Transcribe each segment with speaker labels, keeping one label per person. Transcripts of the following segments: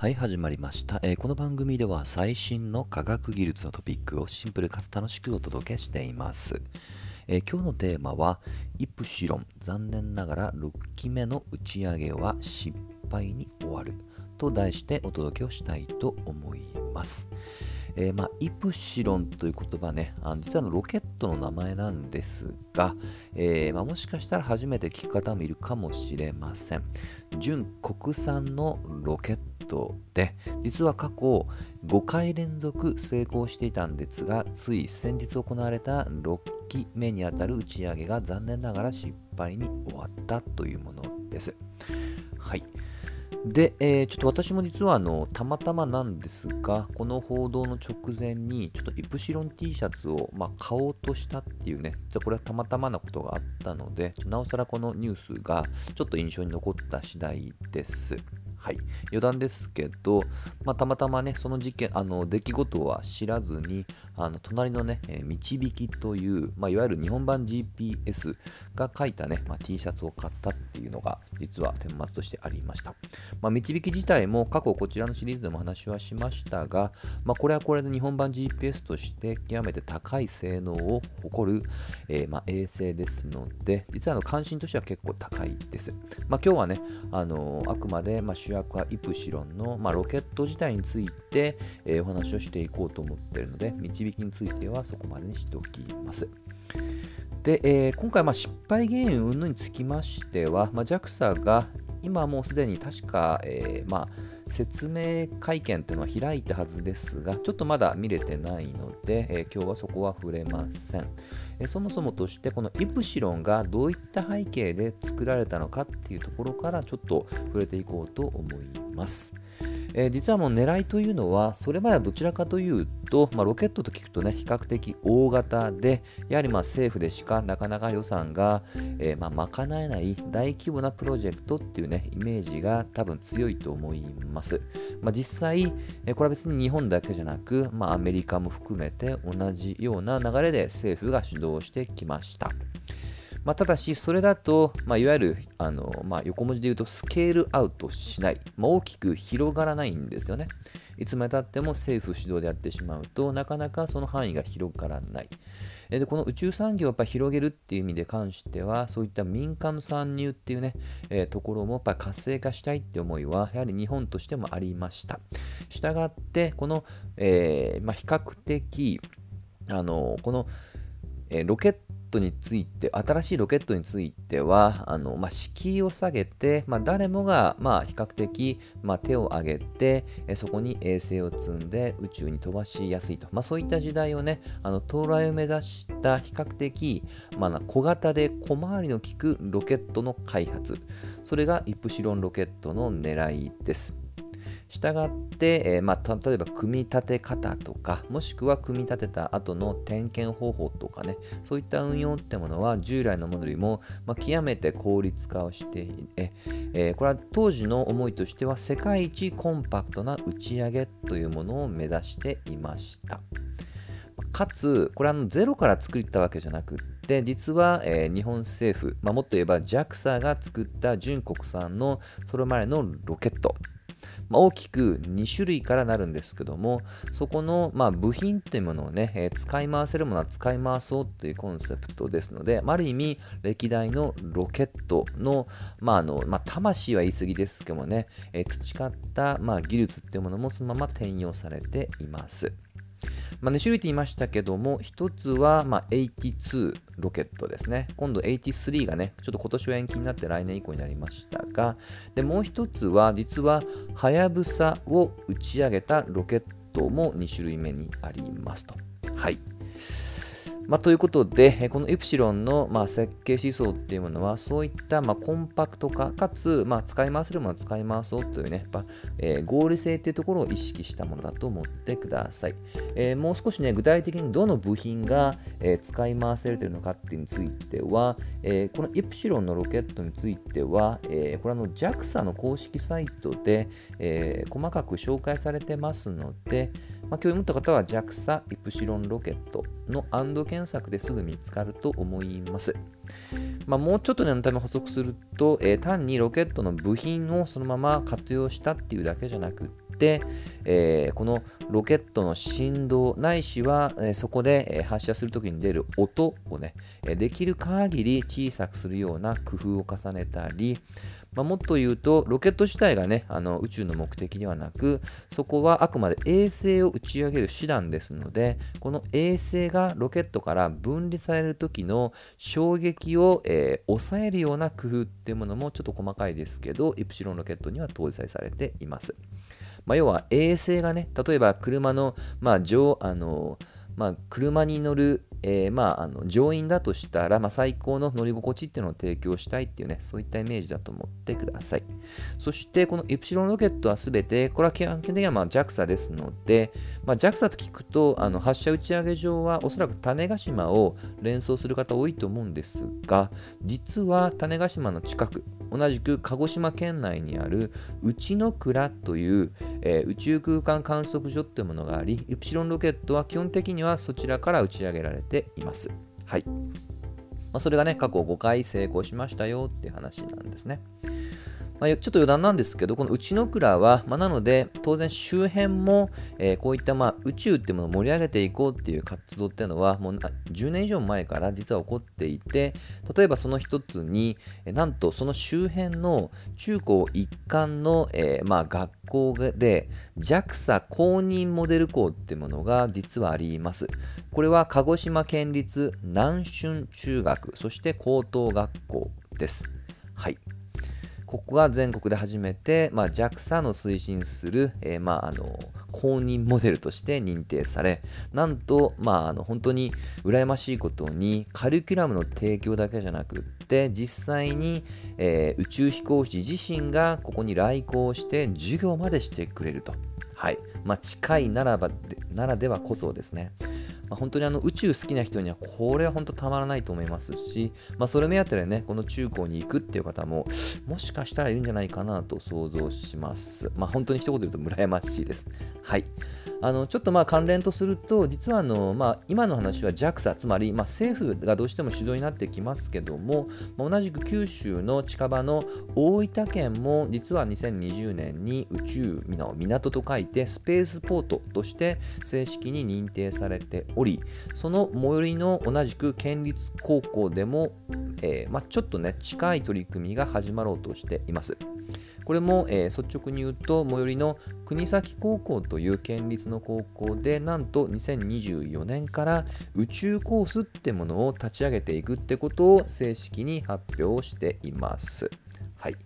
Speaker 1: はい、始まりました、えーこの番組では最新の科学技術のトピックをシンプルかつ楽しくお届けしています。えー今日のテーマは、イプシロン、残念ながら6期目の打ち上げは失敗に終わると題してお届けをしたいと思います。えーまあ、イプシロンという言葉ね、あの実はあのロケットの名前なんですが、えーまあ、もしかしたら初めて聞く方もいるかもしれません。純国産のロケットで、実は過去5回連続成功していたんですが、つい先日行われた6期目にあたる打ち上げが残念ながら失敗に終わったというものです。はい。で、えーちょっと私も実はあのたまたまなんですが、この報道の直前に、ちょっとイプシロン T シャツを、まあ、買おうとしたっていうね、じゃこれはたまたまなことがあったので、なおさらこのニュースがちょっと印象に残った次第です。はい、余談ですけど、まあ、たまたまね、その事件、あの出来事は知らずに、あの隣のね、えー導きという、まあ、いわゆる日本版 GPS が書いたね、まあ、T シャツを買ったっていうのが、実は顛末としてありました。まあ、導き自体も過去こちらのシリーズでも話はしましたが、まあ、これはこれで日本版 GPS として極めて高い性能を誇る、えーまあ、衛星ですので、実はあの関心としては結構高いです。まあ、今日はね、あのあくまでまあ主役はイプシロンの、まあ、ロケット自体について、えーお話をしていこうと思っているので、導きについてはそこまでにしておきます。で、えー今回まあ失敗原因云々につきましては、まあ、JAXA が今もうすでに確か、えーまあ、説明会見というのは開いたはずですが、ちょっとまだ見れてないので、えー今日はそこは触れません。そもそもとして、このイプシロンがどういった背景で作られたのかっていうところからちょっと触れていこうと思います。えー実はもう狙いというのは、それまではどちらかというと、まあ、ロケットと聞くとね、比較的大型で、やはりま政府でしかなかなか予算が、えーま、賄えない大規模なプロジェクトっていうね、イメージが多分強いと思います。まあ、実際、えこれは別に日本だけじゃなく、まあ、アメリカも含めて同じような流れで政府が主導してきました。まあ、ただし、それだと、まあ、いわゆるあの、まあ、横文字で言うとスケールアウトしない、まあ、大きく広がらないんですよね。いつまでたっても政府主導でやってしまうとなかなかその範囲が広がらない。でこの宇宙産業をやっぱ広げるっていう意味で関してはそういった民間の参入っていうね、えーところもやっぱ活性化したいって思いはやはり日本としてもありました。したがってこの、えーまあ、比較的あのこのえーロケットについて、新しいロケットについては、あのまあ、敷居を下げて、まあ、誰もが、まあ、比較的、まあ、手を挙げて、そこに衛星を積んで宇宙に飛ばしやすいと、まあ、そういった時代をね、あの到来を目指した比較的、まあ、小型で小回りの利くロケットの開発、それがイプシロンロケットの狙いです。したがって、えーまあ、例えば組み立て方とかもしくは組み立てた後の点検方法とかねそういった運用ってものは従来のものよりも、まあ、極めて効率化をしてええーこれは当時の思いとしては世界一コンパクトな打ち上げというものを目指していました。かつ、これはゼロから作ったわけじゃなくって、実は、えー日本政府、まあ、もっと言えば JAXA が作った純国産のそれまでのロケット、まあ大きく2種類からなるんですけども、そこの、まあ、部品というものをね、えー使い回せるものは使い回そうというコンセプトですので、まあある意味、歴代のロケットの、まああのまあ、魂は言い過ぎですけどもね、えー培った、まあ、技術というものもそのまま転用されています。まあ、2種類と言いましたけども、1つは、まあ、82ロケットですね。今度83がね、ちょっと今年は延期になって来年以降になりましたが、でもう1つは、実は、はやぶさを打ち上げたロケットも2種類目にありますと。はい。まあ、ということで、このイプシロンの、まあ、設計思想っていうものは、そういった、まあ、コンパクト化、かつ、まあ、使い回せるものは使い回そうというね、やっぱえー合理性っていうところを意識したものだと思ってください。えーもう少しね、具体的にどの部品が、えー使い回せれてるのかっていうについては、えーこのイプシロンのロケットについては、えこれはあの JAXA の公式サイトで、え細かく紹介されてますので、まあ、興味持った方は JAXA イプシロンロケットのアンド検索ですぐ見つかると思います。まあ、もうちょっと念のため補足すると、えー、単にロケットの部品をそのまま活用したっていうだけじゃなくて、えー、このロケットの振動ないしは、えー、そこで、え発射するときに出る音をね、えできる限り小さくするような工夫を重ねたり、まあ、もっと言うと、ロケット自体がね、あの宇宙の目的ではなく、そこはあくまで衛星を打ち上げる手段ですので、この衛星がロケットから分離される時の衝撃を、えー、抑えるような工夫っていうものもちょっと細かいですけど、イプシロンロケットには搭載されています。まあ、要は衛星がね、例えば車の、まあ、上あのまあ、車に乗るえー、まあ、あの乗員だとしたら、まあ、最高の乗り心地っていうのを提供したいっていうね、そういったイメージだと思ってください。そして、このイプシロンロケットはすべて、これは基本的には JAXA ですので、まあ、JAXA と聞くと、あの発射打ち上げ場はおそらく種子島を連想する方多いと思うんですが、実は種子島の近く、同じく鹿児島県内にある内の蔵という、えー、宇宙空間観測所というものがあり、イプシロンロケットは基本的にはそちらから打ち上げられています。はい。まあ、それがね、過去5回成功しましたよっていう話なんですね。まあ、ちょっと余談なんですけど、この内の倉は、まあ、なので、当然周辺も、えー、こういったまあ宇宙っていうものを盛り上げていこうっていう活動っていうのは、もう10年以上前から実は起こっていて、例えばその一つに、なんとその周辺の中高一貫の、えー、まあ学校で JAXA 公認モデル校っていうものが実はあります。これは鹿児島県立南春中学、そして高等学校です。はい。ここが全国で初めて、まあ、JAXA の推進する、えー、まあ、あの公認モデルとして認定され、なんと、まあ、あの本当に羨ましいことに、カリキュラムの提供だけじゃなくって、実際に、えー、宇宙飛行士自身がここに来校して授業までしてくれると。はい。まあ、近いならばならではこそですね。まあ、本当にあの宇宙好きな人にはこれは本当たまらないと思いますし、まあ、それ目当てでね、この中高に行くっていう方も、もしかしたらいるんじゃないかなと想像します。まあ、本当に一言で言うと羨ましいです。はい。あのちょっとまあ関連とすると、実はあの、まあ、今の話は JAXA、つまりまあ政府がどうしても主導になってきますけども、まあ、同じく九州の近場の大分県も、実は2020年に宇宙の港と書いて、スペースポートとして正式に認定されており、その最寄りの同じく県立高校でも、えーまあ、ちょっとね、近い取り組みが始まろうとしています。これも、えー、率直に言うと最寄りの国崎高校という県立の高校でなんと2024年から宇宙コースってものを立ち上げていくってことを正式に発表しています。はい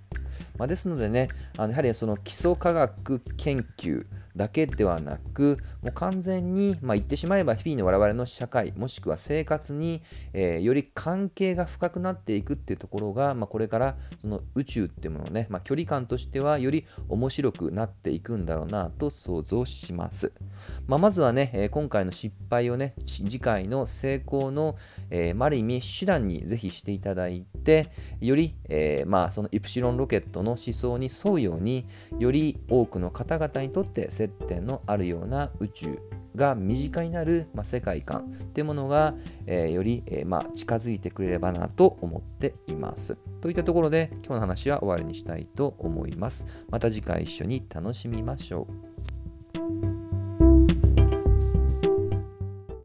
Speaker 1: まあ、ですのでね、あのやはりその基礎科学研究だけではなく、もう完全に、まあ、言ってしまえば日々の我々の社会、もしくは生活に、えー、より関係が深くなっていくっていうところが、まあ、これからその宇宙っていうものね、まあ、距離感としてはより面白くなっていくんだろうなと想像します。まあ、まずはね、えー、今回の失敗をね、次回の成功の、えー、ある意味手段にぜひしていただいて、より、えー、まあ、そのイプシロンロケットの思想に沿うように、より多くの方々にとって接点のあるような宇宙が身近になる、まあ、世界観っていうものが、えー、より、えー、まあ、近づいてくれればなと思っています。といったところで今日の話は終わりにしたいと思います。また次回一緒に楽しみましょう。